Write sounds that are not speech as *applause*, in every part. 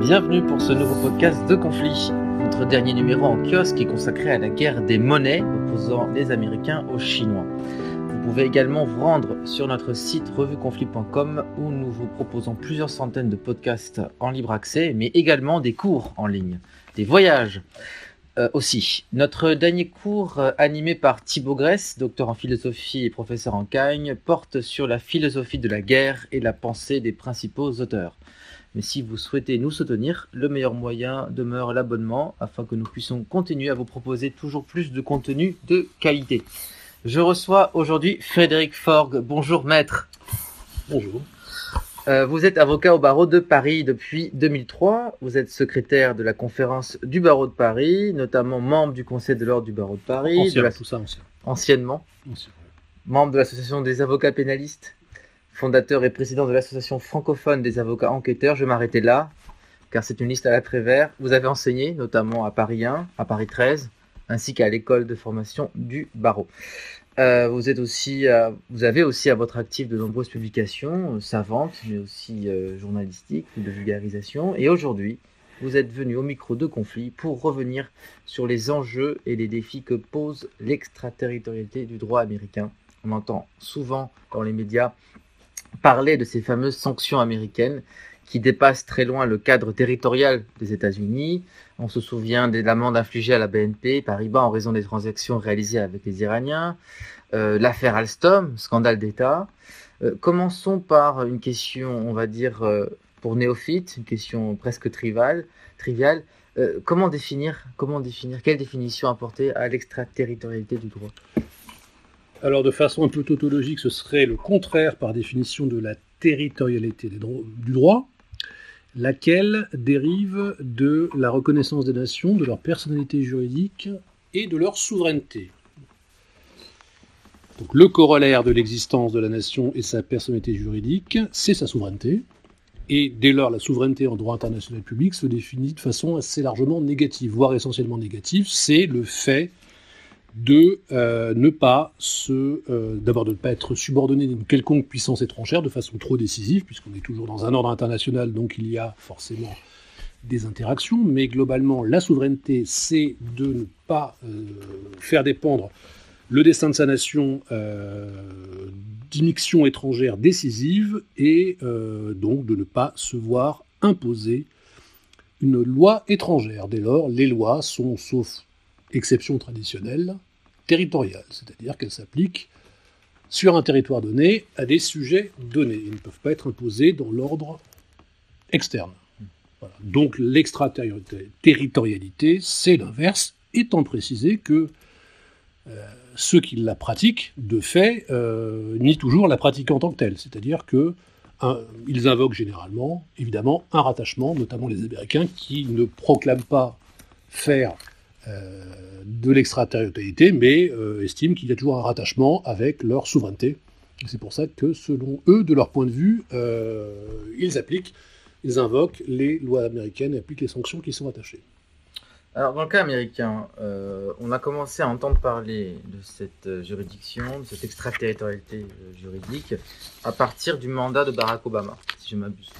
Bienvenue pour ce nouveau podcast de conflit. Notre dernier numéro en kiosque est consacré à la guerre des monnaies opposant les Américains aux Chinois. Vous pouvez également vous rendre sur notre site revueconflit.com où nous vous proposons plusieurs centaines de podcasts en libre accès, mais également des cours en ligne, des voyages euh, aussi. Notre dernier cours, euh, animé par Thibaut Grèce, docteur en philosophie et professeur en Cagne, porte sur la philosophie de la guerre et la pensée des principaux auteurs. Mais si vous souhaitez nous soutenir, le meilleur moyen demeure l'abonnement afin que nous puissions continuer à vous proposer toujours plus de contenu de qualité. Je reçois aujourd'hui Frédéric Forgue. Bonjour maître. Bonjour. Euh, vous êtes avocat au barreau de Paris depuis 2003. Vous êtes secrétaire de la conférence du barreau de Paris, notamment membre du conseil de l'ordre du barreau de Paris. Ancien, de la- tout ça, ancien. Anciennement. Ancien. membre de l'association des avocats pénalistes, fondateur et président de l'association francophone des avocats enquêteurs. Je m'arrêtais là, car c'est une liste à l'attrait vert. Vous avez enseigné, notamment à Paris 1, à Paris 13, ainsi qu'à l'école de formation du barreau. Euh, vous, êtes aussi, euh, vous avez aussi à votre actif de nombreuses publications euh, savantes, mais aussi journalistiques, ou de vulgarisation. Et aujourd'hui, vous êtes venu au micro de conflit pour revenir sur les enjeux et les défis que pose l'extraterritorialité du droit américain. On entend souvent dans les médias parler de ces fameuses sanctions américaines qui dépassent très loin le cadre territorial des États-Unis. On se souvient des amendes infligées à la BNP Paribas en raison des transactions réalisées avec les Iraniens, euh, l'affaire Alstom, scandale d'État. Euh, commençons par une question, on va dire, euh, pour néophyte, une question presque triviale. triviale. Comment définir, quelle définition apporter à l'extraterritorialité du droit? Alors, de façon un peu tautologique, ce serait le contraire par définition de la territorialité du droit, laquelle dérive de la reconnaissance des nations, de leur personnalité juridique et de leur souveraineté. Donc, le corollaire de l'existence de la nation et sa personnalité juridique, c'est sa souveraineté. Et dès lors, la souveraineté en droit international public se définit de façon assez largement négative, voire essentiellement négative. C'est le fait de euh, ne pas se, euh, d'abord de ne pas être subordonné à une quelconque puissance étrangère de façon trop décisive, puisqu'on est toujours dans un ordre international, donc il y a forcément des interactions, mais globalement, la souveraineté, c'est de ne pas euh, faire dépendre le destin de sa nation euh, d'immixtion étrangère décisive et donc de ne pas se voir imposer une loi étrangère. Dès lors, les lois sont, sauf exception traditionnelle, territoriale, c'est-à-dire qu'elles s'appliquent sur un territoire donné à des sujets donnés. Ils ne peuvent pas être imposés dans l'ordre externe. Donc l'extraterritorialité, c'est l'inverse, étant précisé que euh, ceux qui la pratiquent, de fait, euh, nient toujours la pratique en tant que telle. C'est-à-dire que ils invoquent généralement, évidemment, un rattachement, notamment les Américains, qui ne proclament pas faire de l'extraterritorialité, mais euh, estiment qu'il y a toujours un rattachement avec leur souveraineté. Et C'est pour ça que, selon eux, de leur point de vue, euh, ils appliquent, ils invoquent les lois américaines et appliquent les sanctions qui sont attachées. Alors, dans le cas américain, euh, on a commencé à entendre parler de cette euh, juridiction, de cette extraterritorialité euh, juridique, à partir du mandat de Barack Obama, si je m'abuse.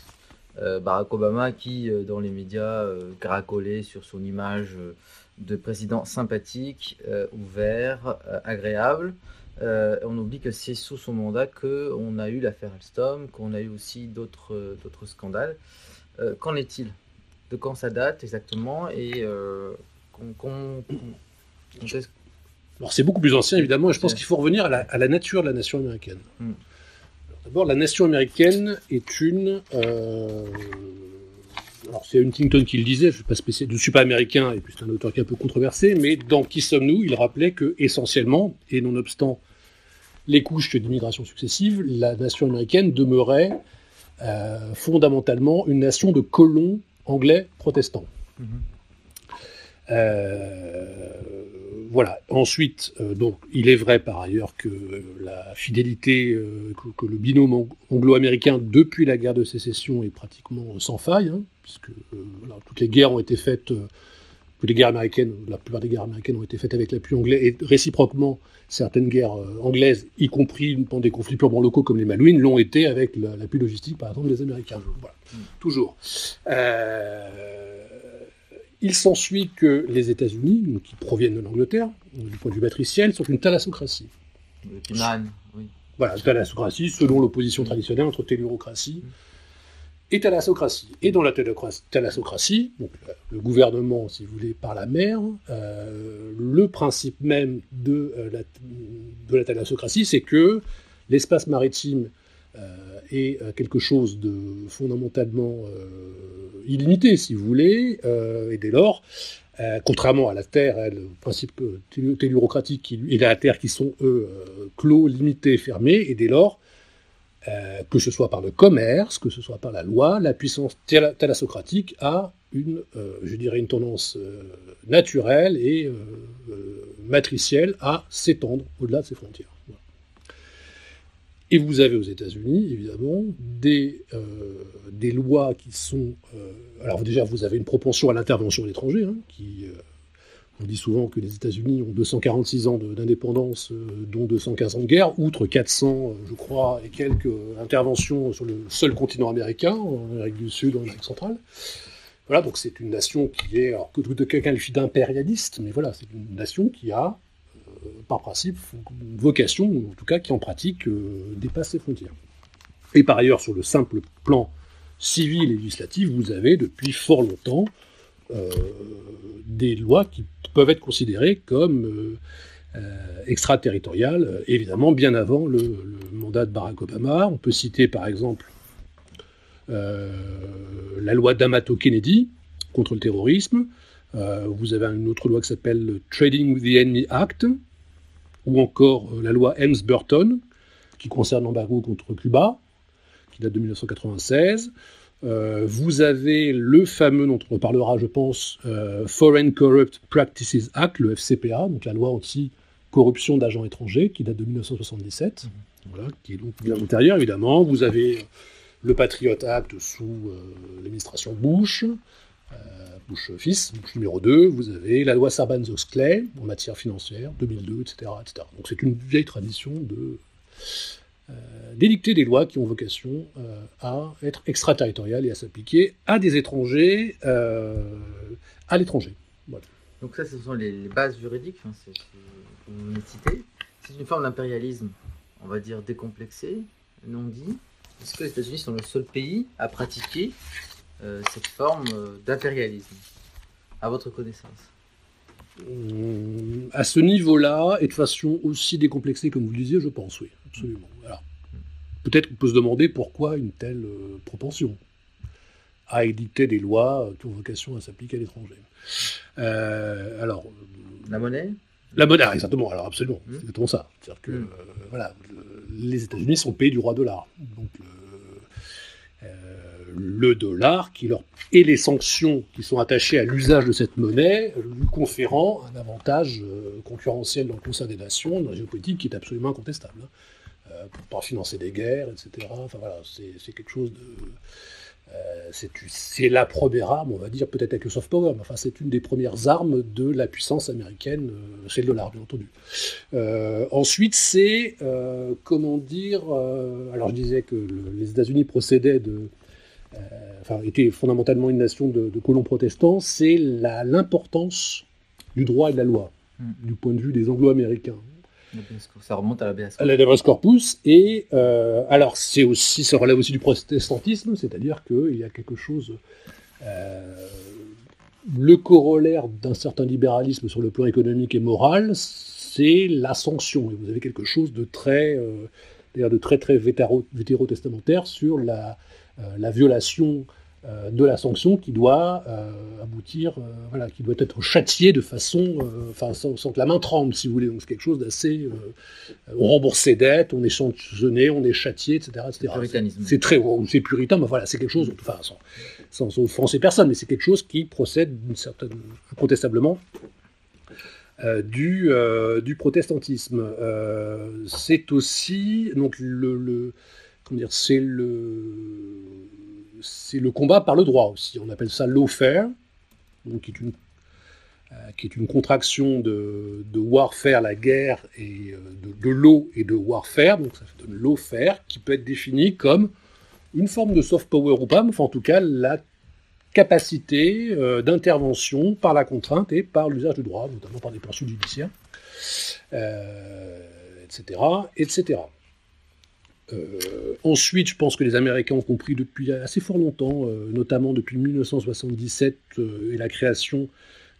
Euh, Barack Obama qui, euh, dans les médias, euh, caracolait sur son image euh, de président sympathique, euh, ouvert, euh, agréable. Euh, on oublie que c'est sous son mandat qu'on a eu l'affaire Alstom, qu'on a eu aussi d'autres euh, scandales. Euh, Qu'en est-il? De quand ça date exactement? Et c'est beaucoup plus ancien évidemment, et je pense qu'il faut revenir à la, à la nature de la nation américaine. Mm. Alors, D'abord, la nation américaine est une... Alors c'est Huntington qui le disait, je ne suis, pas spécial- je suis pas américain, et puis c'est un auteur qui est un peu controversé, mais dans Qui sommes-nous il rappelait que essentiellement, et nonobstant les couches d'immigration successives, la nation américaine demeurait euh, fondamentalement une nation de colons anglais protestants. Mhm. Euh, voilà. Ensuite, euh, donc, il est vrai par ailleurs que la fidélité, euh, que, que le binôme ang- anglo-américain depuis la guerre de sécession est pratiquement sans faille, hein, puisque euh, voilà, toutes les guerres ont été faites les guerres américaines, la plupart des guerres américaines ont été faites avec l'appui anglais, et réciproquement, certaines guerres anglaises, y compris pendant des conflits purement locaux comme les Malouines, l'ont été avec l'appui logistique, par exemple, des Américains. Voilà. Mm. Toujours. Euh, il s'ensuit que les États-Unis, qui proviennent de l'Angleterre, du point de vue matriciel, sont une thalassocratie. oui. Voilà, thalassocratie, selon l'opposition traditionnelle entre tellurocratie et thalassocratie. Et dans la thalassocratie, donc le gouvernement, si vous voulez, par la mer, euh, le principe même de, euh, la, de la thalassocratie, c'est que l'espace maritime euh, est quelque chose de fondamentalement illimité, si vous voulez, et dès lors, contrairement à la Terre, le principe tellurocratique et la Terre qui sont, eux, clos, limités, fermés, et dès lors, euh, que ce soit par le commerce, que ce soit par la loi, la puissance thalassocratique a une, euh, je dirais, une tendance euh, naturelle et matricielle à s'étendre au-delà de ses frontières. Et vous avez aux États-Unis, évidemment, des, des lois qui sont... alors déjà, vous avez une propension à l'intervention de l'étranger, hein, qui on dit souvent que les États-Unis ont 246 ans d'indépendance, euh, dont 215 ans de guerre, outre 400, euh, je crois, et quelques interventions sur le seul continent américain, en Amérique du Sud, en Amérique centrale. Voilà, donc c'est une nation qui est, alors que quelqu'un qualifie d'impérialiste, mais voilà, c'est une nation qui a, euh, par principe, vocation, ou en tout cas qui en pratique dépasse ses frontières. Et par ailleurs, sur le simple plan civil et législatif, vous avez depuis fort longtemps des lois qui peuvent être considérées comme euh, euh, extraterritoriales, évidemment bien avant le, mandat de Barack Obama. On peut citer par exemple euh, la loi d'Amato Kennedy contre le terrorisme. vous avez une autre loi qui s'appelle le Trading with the Enemy Act, ou encore la loi Helms-Burton, qui concerne l'embargo contre Cuba, qui date de 1996. Euh, vous avez le fameux, dont on parlera, je pense, euh, Foreign Corrupt Practices Act, le FCPA, donc la loi anti-corruption d'agents étrangers, qui date de 1977, mhm. voilà, qui est donc bien antérieure, évidemment. Vous avez le Patriot Act sous euh, l'administration Bush, Bush fils, Bush numéro 2. Vous avez la loi Sarbanes-Oxley en matière financière, 2002, etc. etc. Donc c'est une vieille tradition de euh, d'édicter des lois qui ont vocation euh, à être extraterritoriales et à s'appliquer à des étrangers euh, à l'étranger. Donc ça, ce sont les, bases juridiques hein, que vous citez. C'est une forme d'impérialisme, on va dire décomplexé, non dit. Est-ce que les États-Unis sont le seul pays à pratiquer cette forme d'impérialisme, à votre connaissance À ce niveau-là, et de façon aussi décomplexée comme vous le disiez, je pense, oui, absolument peut-être qu'on peut se demander pourquoi une telle euh, propension à édicter des lois qui ont vocation à s'appliquer à l'étranger. Euh, alors, la monnaie La monnaie, exactement. Alors absolument, mmh. c'est exactement ça. C'est-à-dire que mmh. euh, voilà, les États-Unis sont payés du roi dollar. Donc le dollar qui leur et les sanctions qui sont attachées à l'usage de cette monnaie lui conférant un avantage concurrentiel dans le concert des nations, dans la géopolitique qui est absolument incontestable. Hein. Euh, pour pas financer des guerres, etc. Enfin voilà, c'est quelque chose de. Euh, c'est la première arme, on va dire, peut-être avec le soft power, mais enfin, c'est une des premières armes de la puissance américaine, euh, c'est le dollar, bien entendu. ensuite, c'est, comment dire, alors je disais que les États-Unis procédaient de. Enfin, étaient fondamentalement une nation de, colons protestants, c'est l'importance du droit et de la loi, hmm. du point de vue des anglo-américains. Ça remonte à la corpus. La corpus. Et euh, alors, c'est aussi, ça relève aussi du protestantisme, c'est-à-dire qu'il y a quelque chose. Euh, le corollaire d'un certain libéralisme sur le plan économique et moral, c'est la sanction. Et vous avez quelque chose de très, euh, de très très vétéro-testamentaire sur la, la violation euh, de la sanction qui doit euh, aboutir, euh, voilà, qui doit être châtiée de façon, enfin, sans, que la main tremble, si vous voulez. Donc c'est quelque chose d'assez. on rembourse ses dettes, on est sanctionné, on est châtié, etc. C'est très, c'est puritain, mais voilà, c'est quelque chose, enfin, sans, offenser personne, mais c'est quelque chose qui procède d'une certaine, incontestablement, du, du protestantisme. c'est aussi, donc, le, le comment dire, c'est le c'est le combat par le droit aussi. On appelle ça lawfare, donc qui est une, qui est une contraction de, warfare, la guerre, et de, de l'eau et de warfare, donc ça donne l'eau-faire, qui peut être définie comme une forme de soft power ou pas, mais en tout cas la capacité d'intervention par la contrainte et par l'usage du droit, notamment par des poursuites judiciaires, etc., etc. Euh, ensuite, je pense que les Américains ont compris depuis assez fort longtemps, euh, notamment depuis 1977 euh, et la création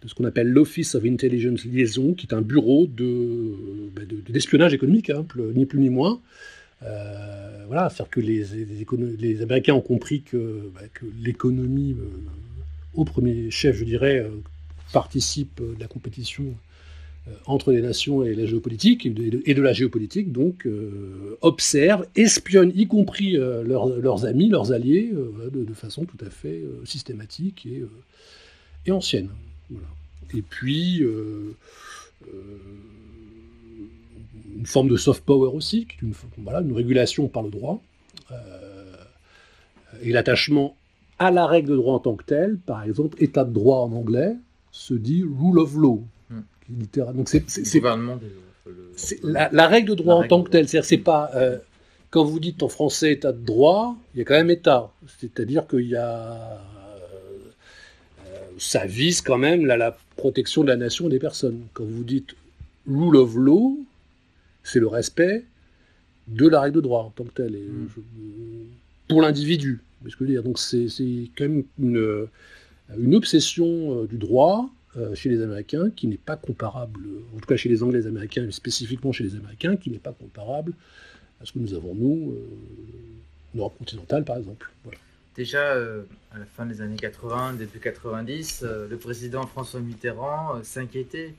de ce qu'on appelle l'Office of Intelligence Liaison, qui est un bureau de, bah, d'espionnage économique, hein, ni plus ni moins. voilà, c'est-à-dire que les, les, Américains ont compris que, bah, que l'économie, au premier chef, je dirais, participe de la compétition entre les nations et la géopolitique, et de, la géopolitique, donc, euh, observent, espionnent, y compris euh, leurs, amis, leurs alliés, de, façon tout à fait systématique et, et ancienne. Et puis, une forme de soft power aussi, qui est une, voilà, une régulation par le droit, et l'attachement à la règle de droit en tant que telle, par exemple, état de droit en anglais, se dit rule of law. Donc c'est la, règle de droit en tant que telle. C'est-à-dire c'est pas euh, quand vous dites en français état de droit, il y a quand même état. C'est-à-dire qu'il y a euh, ça vise quand même la, protection de la nation et des personnes. Quand vous dites rule of law, c'est le respect de la règle de droit en tant que telle. Et hmm. pour l'individu. Donc c'est quand même une, une obsession euh, du droit euh, chez les Américains qui n'est pas comparable, en tout cas chez les Anglais américains, mais spécifiquement chez les Américains, qui n'est pas comparable à ce que nous avons, nous, euh, continentale, par exemple. Déjà, euh, à la fin des années 80, début 90, le président François Mitterrand s'inquiétait,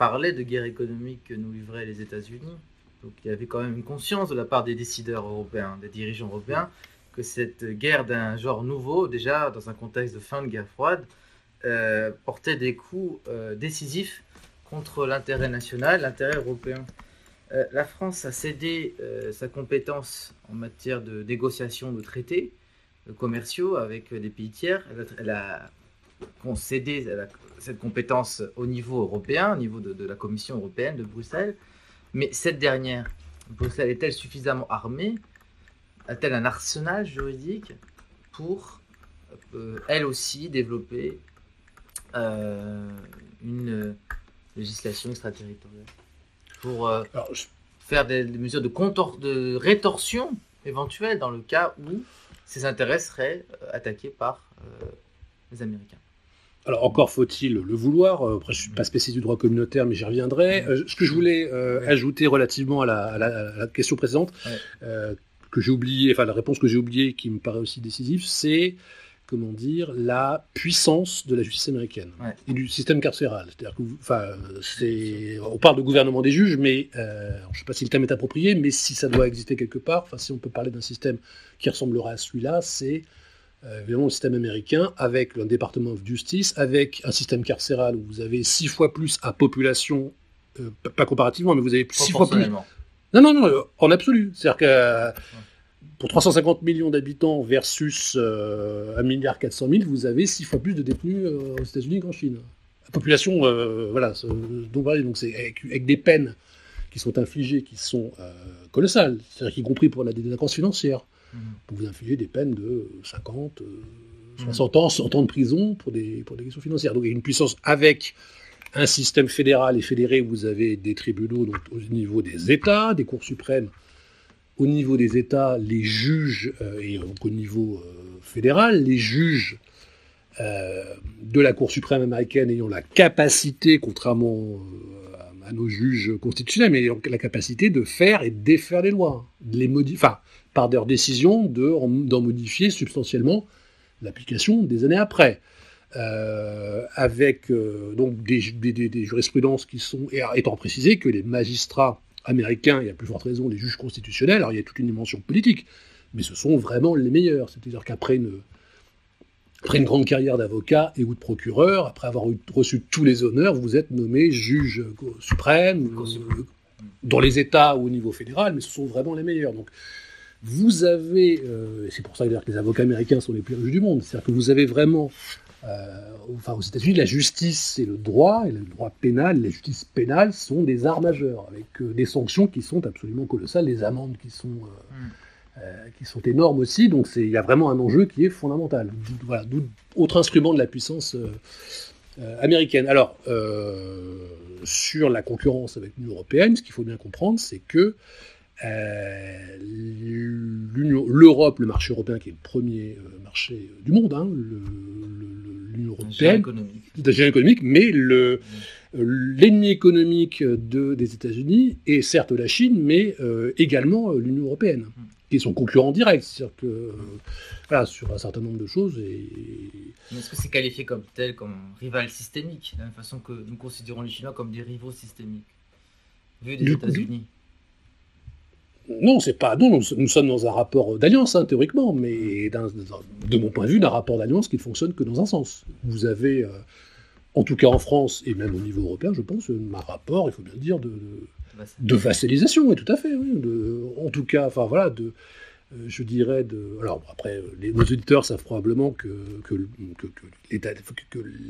parlait de guerre économique que nous livraient les États-Unis. Donc il y avait quand même une conscience de la part des décideurs européens, des dirigeants européens, que cette guerre d'un genre nouveau, déjà dans un contexte de fin de guerre froide, euh, portait des coups euh, décisifs contre l'intérêt national, l'intérêt européen. Euh, la France a cédé sa compétence en matière de négociation de traités commerciaux avec des pays tiers. Elle a, concédé cette compétence au niveau européen, au niveau de, la Commission européenne de Bruxelles. Mais cette dernière, Bruxelles est-elle suffisamment armée? A-t-elle un arsenal juridique pour, elle aussi, développer euh, une législation extraterritoriale pour euh, faire des, mesures de, de rétorsion éventuelle dans le cas où ces intérêts seraient euh, attaqués par les Américains. Alors encore faut-il le vouloir. Après, je suis pas spécialiste du droit communautaire, mais j'y reviendrai. ce que je voulais ajouter relativement à la, question précédente, que j'ai oublié, enfin la réponse que j'ai oubliée, qui me paraît aussi décisive, c'est comment dire, la puissance de la justice américaine et du système carcéral. C'est-à-dire que, enfin, c'est, on parle de gouvernement des juges, mais euh, je ne sais pas si le terme est approprié, mais si ça doit exister quelque part, enfin, si on peut parler d'un système qui ressemblerait à celui-là, c'est euh, évidemment le système américain avec un département de justice, avec un système carcéral où vous avez six fois plus à population, euh, pas comparativement, mais vous avez six fois plus. Non, non, non, en absolu. C'est-à-dire que pour 350 millions d'habitants versus euh, 1 milliard 400 000, vous avez six fois plus de détenus euh, aux États-Unis qu'en Chine. La population, euh, voilà, donc c'est avec, des peines qui sont infligées, qui sont euh, colossales, c'est-à-dire y compris pour la délinquance financière. Mmh. Pour vous infliger des peines de 50, 60 mmh. ans, 100 ans de prison pour des, pour des questions financières. Donc il y a une puissance avec un système fédéral et fédéré où vous avez des tribunaux donc, au niveau des États, des cours suprêmes au niveau des États, les juges, euh, et au niveau euh, fédéral, les juges euh, de la Cour suprême américaine ayant la capacité, contrairement à nos juges constitutionnels, mais ayant la capacité de faire et de défaire les lois, de les modifier, enfin, par leur décision d'en modifier substantiellement l'application des années après. avec donc des, des, jurisprudences qui sont, étant précisé que les magistrats américains, et à plus forte raison les juges constitutionnels, alors il y a toute une dimension politique, mais ce sont vraiment les meilleurs. C'est-à-dire qu'après une, après une grande carrière d'avocat et ou de procureur, après avoir reçu tous les honneurs, vous êtes nommé juge suprême, euh, dans les États ou au niveau fédéral, mais ce sont vraiment les meilleurs. Donc, vous avez, euh, et c'est pour ça que les avocats américains sont les plus riches du monde, c'est-à-dire que vous avez vraiment enfin, aux États-Unis, la justice et le droit, et le droit pénal, la justice pénale sont des arts majeurs, avec des sanctions qui sont absolument colossales, les amendes qui sont, mm. qui sont énormes aussi. Donc il y a vraiment un enjeu qui est fondamental. Voilà, autre instrument de la puissance américaine. Alors, sur la concurrence avec l'Union européenne, ce qu'il faut bien comprendre, c'est que euh, l'Europe, le marché européen qui est le premier euh, marché du monde, hein, l'Union européenne, économique, mais l'ennemi économique de, des États-Unis est certes la Chine, mais euh, également l'Union européenne, mm. qui est son concurrent direct. C'est-à-dire que voilà, sur un certain nombre de choses. Et... Est-ce que c'est qualifié comme tel, comme rival systémique, de la même façon que nous considérons les Chinois comme des rivaux systémiques, vu des États-Unis? Non, c'est pas. Non, nous, sommes dans un rapport d'alliance, hein, théoriquement, mais de mon point de vue, d'un rapport d'alliance qui ne fonctionne que dans un sens. Vous avez, euh, en tout cas en France, et même au niveau européen, je pense, un rapport, il faut bien le dire, de, de, vassalisation, oui, tout à fait. en tout cas, enfin voilà, de, je dirais de. Alors après, les, nos auditeurs savent probablement que,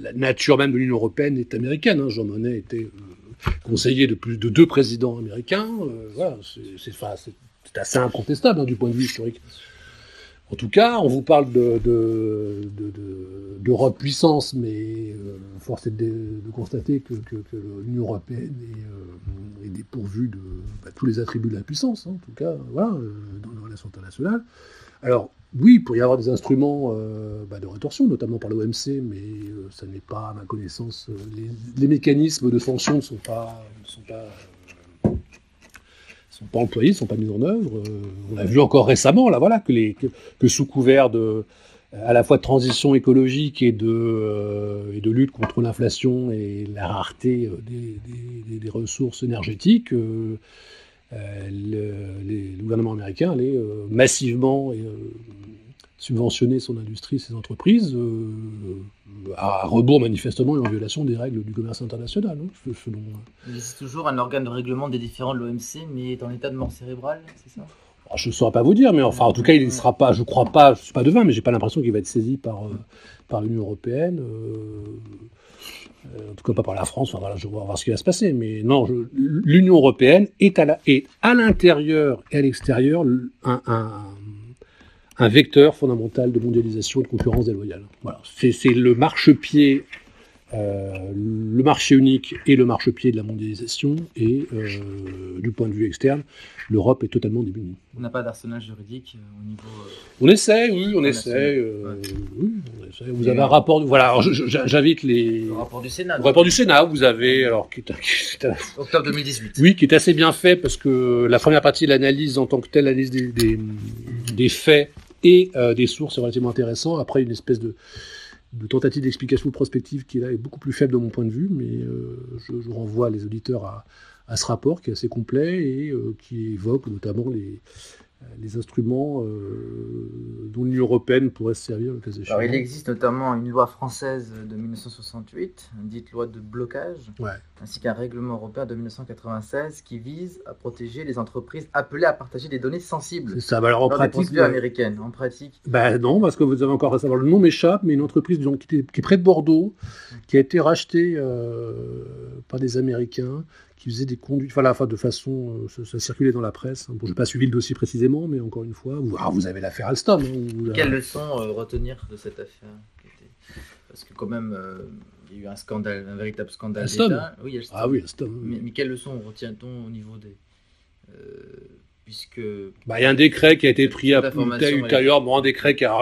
la nature même de l'Union européenne est américaine. Hein. Jean Monnet était euh, conseiller de plus de deux présidents américains. Euh, voilà, c'est assez incontestable hein, du point de vue historique. En tout cas, on vous parle d'Europe de, de, puissance, mais euh, force est de, constater que, l'Union européenne est, euh, dépourvue de bah, tous les attributs de la puissance, hein, en tout cas, voilà, euh, dans les relations internationales. Alors, oui, il pourrait y avoir des instruments bah, de rétorsion, notamment par l'OMC, mais ça n'est pas, à ma connaissance, les, mécanismes de sanction ne sont pas pas employés, ne sont pas mis en œuvre. Euh, on a vu encore récemment, là, voilà, que, sous couvert de à la fois de transition écologique et de, euh, lutte contre l'inflation et la rareté euh, des, ressources énergétiques, le, gouvernement américain allait massivement subventionner son industrie, ses entreprises, euh, à rebours manifestement et en violation des règles du commerce international. Hein, Il existe toujours un organe de règlement des différends de l'OMC, mais est en état de mort cérébrale, c'est ça? Ah, je ne saurais pas vous dire, mais enfin, en tout cas, il ne sera pas, je crois pas, je suis pas devin, mais j'ai pas l'impression qu'il va être saisi par, euh, par l'Union européenne. Euh, en tout cas, pas par la France. Enfin, voilà, je vais voir ce qui va se passer. Mais non, l'Union européenne est à l'intérieur et à l'extérieur un, un vecteur fondamental de mondialisation et de concurrence déloyale. Voilà. C'est le marchepied, euh, le marché unique et le marchepied de la mondialisation, et euh, du point de vue externe, l'Europe est totalement démunie. On n'a pas d'arsenal juridique euh, au niveau. on essaie, oui, on essaie. oui, on essaie. Vous avez un rapport. Voilà, j'invite les. Le rapport du Sénat. Le rapport du Sénat, vous avez alors qui est, octobre 2018. Oui, qui est assez bien fait parce que la première partie de l'analyse en tant que telle, l'analyse des, des, des faits et euh, des sources relativement intéressantes. Après, une espèce de, tentative d'explication prospective qui là est beaucoup plus faible de mon point de vue, mais euh, je, renvoie les auditeurs à, ce rapport qui est assez complet et euh, qui évoque notamment les, les instruments euh, dont l'Union européenne pourrait se servir le cas Alors, il existe notamment une loi française de 1968, dite loi de blocage, ainsi qu'un règlement européen de 1996 qui vise à protéger les entreprises appelées à partager des données sensibles. C'est ça. Bah, alors, en pratique, bah, américaine. En pratique. Bah, non, parce que vous avez encore à savoir le nom m'échappe, mais une entreprise qui, qui, est près de Bordeaux, qui a été rachetée euh, par des Américains, qui faisait des conduites, enfin, de façon, euh, ça, circulait dans la presse. Bon, je n'ai pas suivi le dossier précisément, mais encore une fois, vous, ah, vous avez l'affaire Alstom. Hein, Quelle leçon euh, retenir de cette affaire Parce que quand même, euh, il y a eu un scandale, un véritable scandale d'État. Oui, Ah oui, Alstom. Mais, mais quelle leçon retient-on au niveau des puisque bah, il y a un décret qui a été pris à ultérieur, bon, un décret qui a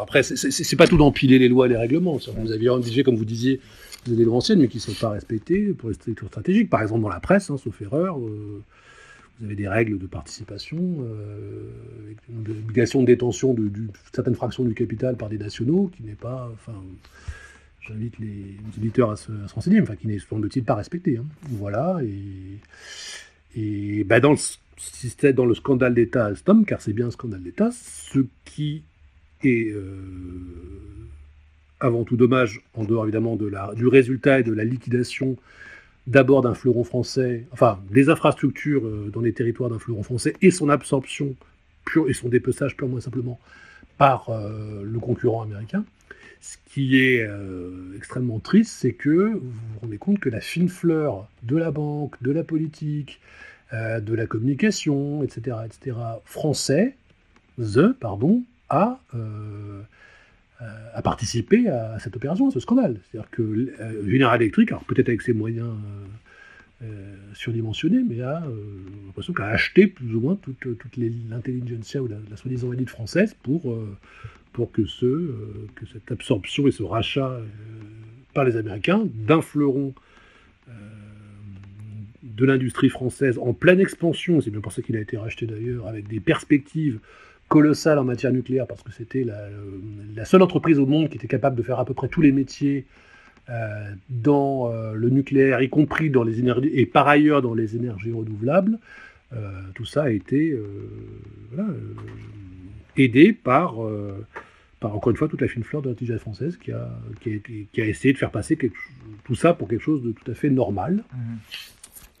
après c'est pas tout d'empiler les lois et les règlements. Vous aviez un comme vous disiez, des lois anciennes, mais qui ne sont pas respectées pour les structures stratégiques. Par exemple, dans la presse, hein, sauf erreur, euh, vous avez des règles de participation, euh, obligation de détention de, certaines fractions du capital par des nationaux, qui n'est pas. Enfin, j'invite les, éditeurs à se, renseigner, enfin, qui n'est, semble-t-il, pas respecté. Hein. Voilà, et, et bah, dans le dans le scandale d'État Alstom, car c'est bien un scandale d'État, ce qui est euh, avant tout dommage, en dehors évidemment du résultat et de la liquidation d'abord d'un fleuron français, enfin des infrastructures euh, dans les territoires d'un fleuron français et son absorption et son dépeçage purement et simplement par euh, le concurrent américain, Ce qui est euh, extrêmement triste, c'est que vous vous rendez compte que la fine fleur de la banque, de la politique, de la communication, etc., etc., français, the, pardon, a, a participé à cette opération, à ce scandale. C'est-à-dire que General Electric, alors peut-être avec ses moyens surdimensionnés, mais a l'impression qu'a acheté plus ou moins toute, toute l'intelligentsia ou la, soi-disant élite française pour pour que, ce, euh, que cette absorption et ce rachat euh, par les Américains d'un fleuron euh, de l'industrie française en pleine expansion, c'est bien pour ça qu'il a été racheté d'ailleurs, avec des perspectives colossales en matière nucléaire, parce que c'était la, seule entreprise au monde qui était capable de faire à peu près tous les métiers dans le nucléaire, y compris dans les énergies, et par ailleurs dans les énergies renouvelables. tout ça a été voilà, aidé par, euh, par, encore une fois, toute la fine fleur de l'intelligence française qui a, qui, a essayé de faire passer tout ça pour quelque chose de tout à fait normal mhm.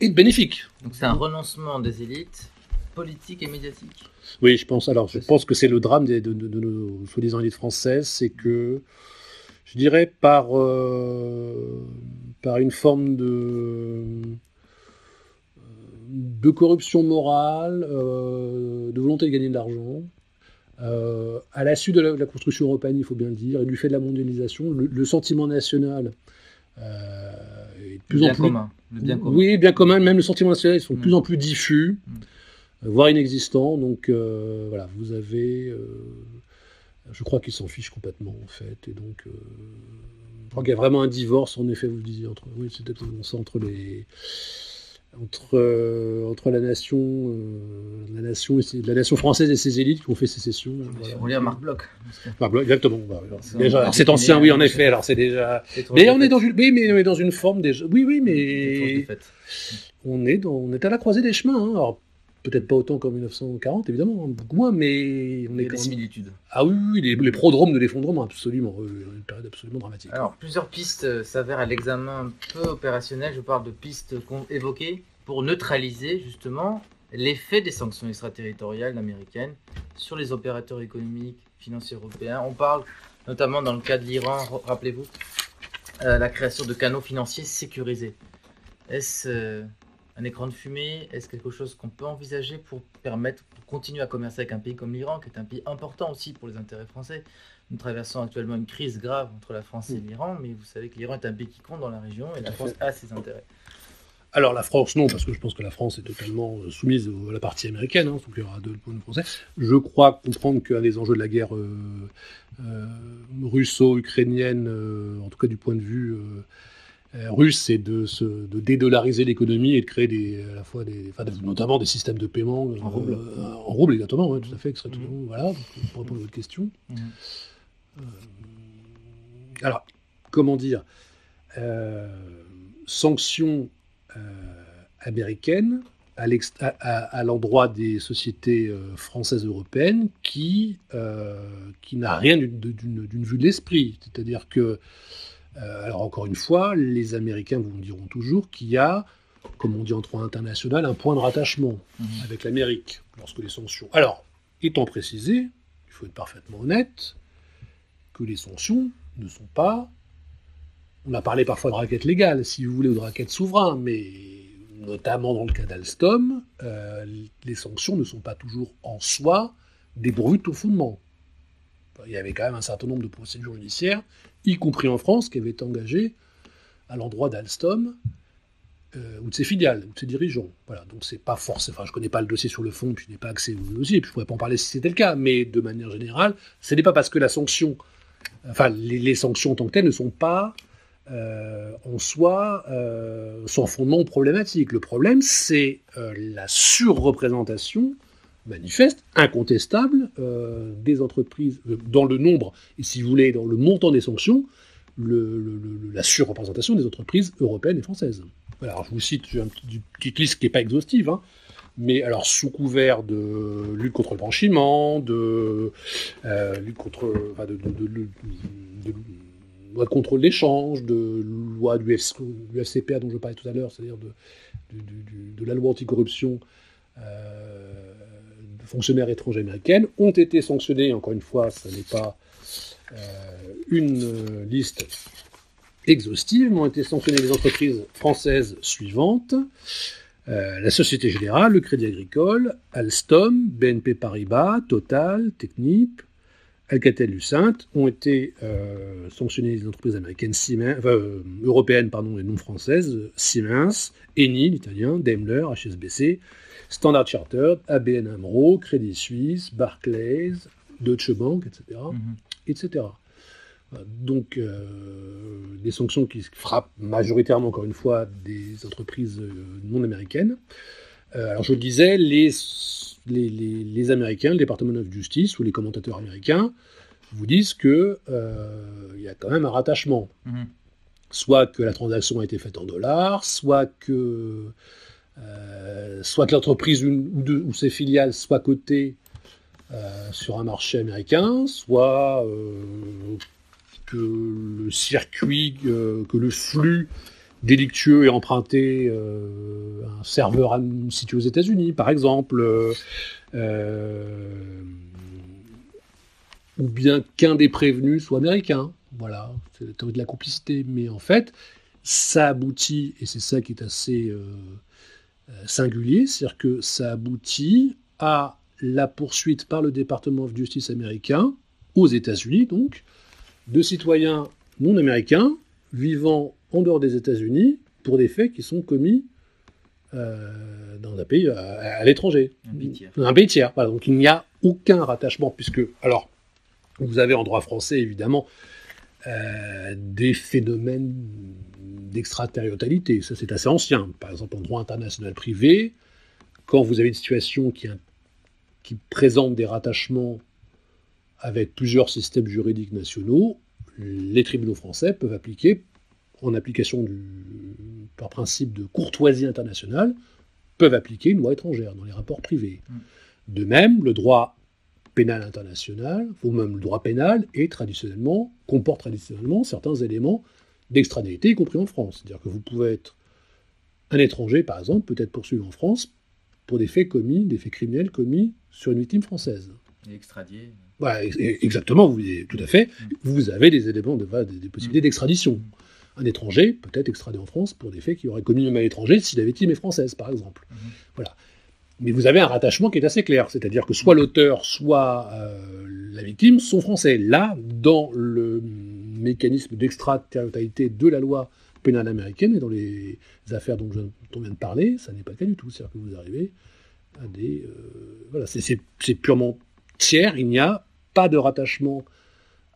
et de bénéfique. Donc c'est un renoncement des élites politiques et médiatiques. Oui, je pense. Alors, je pense que c'est le drame de, nos soi-disant élites françaises, c'est que, je dirais, par, euh, par une forme de de corruption morale, euh, de volonté de gagner de l'argent, euh, à la suite de la, construction européenne, il faut bien le dire, et du fait de la mondialisation, le, sentiment national euh, est de plus en plus. Commun. Le bien commun. Oui, bien commun. Même le sentiment national, ils sont de plus mm. en plus diffus, mm. Euh, voire inexistants. Donc voilà, vous avez. je crois qu'ils s'en fichent complètement, en fait. Et donc. je crois qu'il y a vraiment un divorce, en effet, vous le disiez, entre, oui, c'est peut-être entre les, entre, euh, entre la nation, euh, la nation, et la nation française et ses élites qui ont fait sécession. Voilà. On lit à Marc Bloch. Marc Bloch, exactement. c'est ancien, oui, en effet. Alors c'est déjà. Mais on est dans une, oui, mais on est dans une forme déjà. Oui, oui, mais on est dans, on est à la croisée des chemins. Hein. Alors peut-être pas autant qu'en 1940, évidemment, hein, beaucoup moins, mais on est. des similitudes. Ah oui, oui les, les prodromes de l'effondrement, absolument, une période absolument dramatique. Alors plusieurs pistes euh, s'avèrent à l'examen un peu opérationnel. Je parle de pistes qu'on évoquait pour neutraliser justement l'effet des sanctions extraterritoriales américaines sur les opérateurs économiques, financiers européens. On parle notamment dans le cas de l'Iran, rappelez-vous, euh, la création de canaux financiers sécurisés. Est-ce euh, un écran de fumée Est-ce quelque chose qu'on peut envisager pour permettre, pour continuer à commercer avec un pays comme l'Iran, qui est un pays important aussi pour les intérêts français? Nous traversons actuellement une crise grave entre la France et mm. l'Iran, mais vous savez que l'Iran est un pays qui compte dans la région et la France a ses intérêts. Alors la France, non, parce que je pense que la France est totalement euh, soumise à la partie américaine, hein, donc il y aura deux points de français. Je crois comprendre qu'un des enjeux de la guerre euh, euh, russo-ukrainienne, en tout cas du point de vue russe, c'est de, de dédollariser l'économie et de créer des, à la fois des, notamment des systèmes de paiement en rouble, en rouble exactement, tout à fait, mmh. voilà, pour répondre à votre question. Mmh. alors, comment dire, sanctions euh, américaine à l'endroit des sociétés euh, françaises européennes qui, euh, qui n'a rien d'une vue de l'esprit. C'est-à-dire que, alors encore une fois, les Américains vous diront toujours qu'il y a, comme on dit en droit international, un point de rattachement mmh. avec l'Amérique lorsque les sanctions. Alors, étant précisé, il faut être parfaitement honnête, que les sanctions ne sont pas on a parlé parfois de raquettes légales, si vous voulez, ou de raquettes souverains, mais notamment dans le cas d'Alstom, euh, les sanctions ne sont pas toujours en soi dépourvues de tout fondement. Il y avait quand même un certain nombre de procédures judiciaires, y compris en France, qui avaient été engagées à l'endroit d'Alstom euh, ou de ses filiales, ou de ses dirigeants. Voilà, donc c'est pas forcément. Enfin, je connais pas le dossier sur le fond, puis je n'ai pas accès au dossier, puis je pourrais pas en parler si c'était le cas, mais de manière générale, ce n'est pas parce que la sanction, enfin les, sanctions en tant que telles ne sont pas euh, en soi euh, sans fondement problématique. Le problème, c'est la surreprésentation manifeste, incontestable, des entreprises dans le nombre, et si vous voulez, dans le montant des sanctions, la surreprésentation des entreprises européennes et françaises. alors, je vous cite une petite liste qui n'est pas exhaustive, hein, mais alors sous couvert de lutte contre le blanchiment, de lutte contre, de loi de contrôle d'échange, de loi du, FCPA dont je parlais tout à l'heure, c'est-à-dire de, de, la loi anticorruption, euh, fonctionnaires étrangers américaines ont été sanctionnés. Encore une fois, ce n'est pas euh, une euh, liste exhaustive, mais ont été sanctionnées les entreprises françaises suivantes. Euh, la Société Générale, le Crédit Agricole, Alstom, BNP Paribas, Total, Technip, Alcatel-Lucent ont été euh, sanctionnés les entreprises américaines européennes pardon, et non françaises, Siemens, Eni, l'italien, Daimler, HSBC, Standard Chartered, ABN AMRO, Crédit Suisse, Barclays, Deutsche Bank, etc. etc. Donc, euh, des sanctions qui frappent majoritairement, encore une fois, des entreprises euh, non américaines. Euh, alors, je le disais, les, les, les, les, Américains, le département de justice ou les commentateurs américains vous disent qu'il y a quand même un rattachement. Mm-hmm. Soit que la transaction a été faite en dollars, soit que, soit que l'entreprise ou, ses filiales soient cotées sur un marché américain, soit que le circuit, euh, que le flux délictueux est emprunté euh, un serveur situé aux États-Unis, par exemple, euh, ou bien qu'un des prévenus soit américain. Voilà, c'est la théorie de la complicité. Mais en fait, ça aboutit, et c'est ça qui est assez singulier, c'est-à-dire que ça aboutit à la poursuite par le département de justice américain, aux États-Unis donc, de citoyens non américains vivant en dehors des États-Unis pour des faits qui sont commis euh, dans un pays à, l'étranger. Un pays tiers. Un pays tiers. Donc il n'y a aucun rattachement, puisque, alors, vous avez en droit français, évidemment, euh, des phénomènes d'extraterritorialité. Ça, c'est assez ancien. Par exemple, en droit international privé, quand vous avez une situation qui, qui présente des rattachements avec plusieurs systèmes juridiques nationaux, les tribunaux français peuvent appliquer, en application du, par principe de courtoisie internationale, peuvent appliquer une loi étrangère dans les rapports privés. Mm. De même, le droit pénal international, ou même le droit pénal, est traditionnellement, comporte traditionnellement certains éléments d'extranalité, y compris en France. C'est-à-dire que vous pouvez être un étranger, par exemple, peut être poursuivi en France pour des faits commis, des faits criminels commis sur une victime française. Et extradié exactement, vous, tout à fait. Vous avez des éléments, de, des, possibilités d'extradition. Un étranger peut être extradé en France pour des faits qu'il aurait commis même à l'étranger si la victime est française, par exemple. Mhm. Voilà. Mais vous avez un rattachement qui est assez clair, c'est-à-dire que soit l'auteur, soit euh, la victime sont français. Là, dans le mécanisme d'extraterritorialité de la loi pénale américaine et dans les affaires dont, je, on vient de parler, ça n'est pas le cas du tout. C'est-à-dire que vous arrivez à des... Euh, voilà, c'est purement tiers, il n'y a pas de rattachement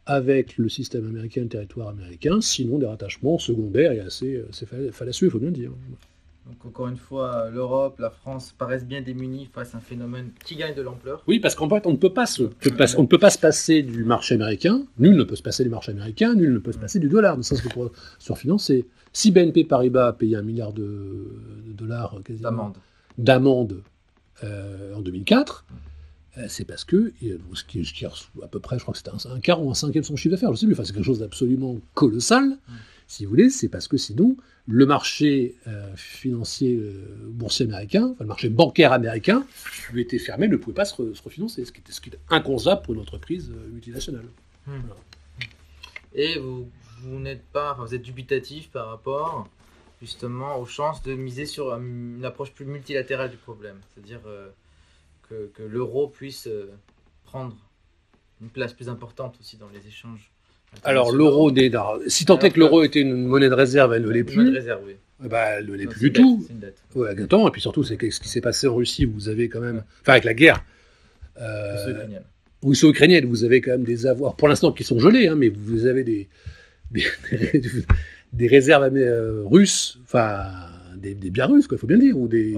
avec le système américain, le territoire américain, sinon des rattachements secondaires et assez, fallacieux, il faut bien le dire. Donc encore une fois, l'Europe, la France paraissent bien démunies face à un phénomène qui gagne de l'ampleur. Oui, parce qu'en fait, on ne, peut pas se, on ne peut pas se passer du marché américain, nul ne peut se passer du marché américain, nul ne peut se passer du dollar, ne serait-ce que pour surfinancer. Si BNP Paribas a payé un milliard de, dollars d'amende. euh, en 2004, euh, c'est parce que, ce qui, est à peu près, je crois que c'était un, quart ou un cinquième de son chiffre d'affaires, je sais plus, enfin, c'est quelque chose d'absolument colossal, si vous voulez, c'est parce que sinon, le marché euh, financier euh, boursier américain, enfin, le marché bancaire américain, lui était fermé, ne pouvait pas se, refinancer, ce qui, était, ce qui inconcevable pour une entreprise multinationale. Hmm. Et vous, vous n'êtes pas, vous êtes dubitatif par rapport justement aux chances de miser sur une approche plus multilatérale du problème, c'est-à-dire que, l'euro puisse euh, prendre une place plus importante aussi dans les échanges. Alors l'euro, si tant est que l'euro était une monnaie de réserve, elle ne l'est plus. De réserve, oui. Eh ben, elle ne l'est plus du tout. Ouais, et puis surtout, c'est ce qui s'est passé en Russie, vous avez quand même, enfin avec la guerre. Euh, ukrainienne. Russie ukrainienne, vous avez quand même des avoirs, pour l'instant qui sont gelés, hein, mais vous avez des, des, *laughs* réserves euh, russes, enfin des, des, biens russes, il faut bien le dire, ou des,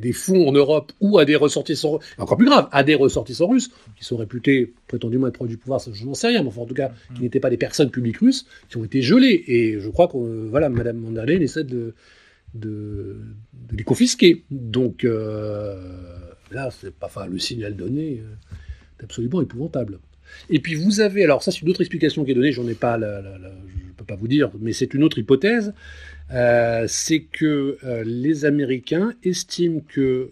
des, fonds en Europe, ou à des ressortissants, encore plus grave, à des ressortissants russes, qui sont réputés prétendument être proches du pouvoir, ça, je n'en sais rien, mais enfin, en tout cas, qui mm. n'étaient pas des personnes publiques russes, qui ont été gelées. Et je crois que, voilà, Madame von der Leyen essaie de, de, les confisquer. Donc, euh, là, c'est pas, enfin, le signal donné euh, est absolument épouvantable. Et puis vous avez, alors ça c'est une autre explication qui est donnée, j'en ai pas, la, la, je peux pas vous dire, mais c'est une autre hypothèse, euh, c'est que euh, les Américains estiment que,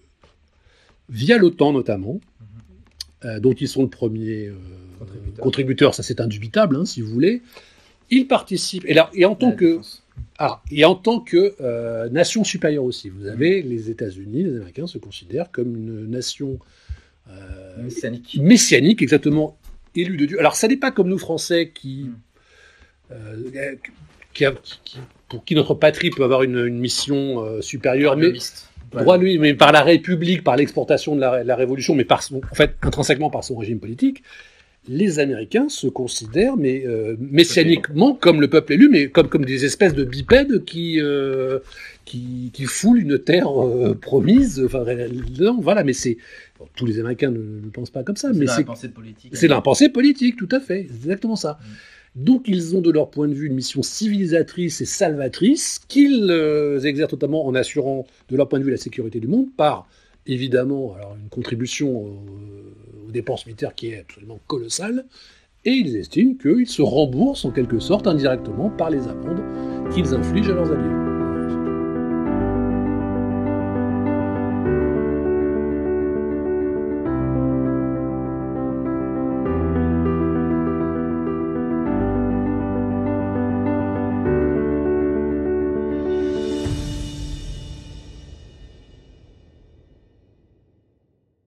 via l'OTAN notamment, mhm. euh, dont ils sont le premier contributeur. ça c'est indubitable, hein, si vous voulez. Ils participent, et, là, et en tant que... Ah, et en tant que nation supérieure aussi, vous avez les États-Unis, les Américains se considèrent comme une nation messianique. messianique, exactement élue de Dieu. Alors ça n'est pas comme nous Français qui, mm. qui, pour qui notre patrie peut avoir une, mission supérieure, mais droit lui, mais par la République, par l'exportation de la, Révolution, mais par son, en fait intrinsèquement par son régime politique, les Américains se considèrent mais euh, messianiquement comme le peuple élu, mais comme comme des espèces de bipèdes qui euh, qui, qui foulent une terre euh, promise. Enfin, non, voilà, mais c'est tous les Américains ne, pensent pas comme ça, mais c'est c'est la pensée politique, tout à fait, exactement ça. Mm. Donc ils ont de leur point de vue une mission civilisatrice et salvatrice qu'ils euh, exercent notamment en assurant de leur point de vue la sécurité du monde par évidemment une contribution aux, dépenses militaires qui est absolument colossale. Et ils estiment qu'ils se remboursent en quelque sorte indirectement par les amendes qu'ils infligent à leurs alliés.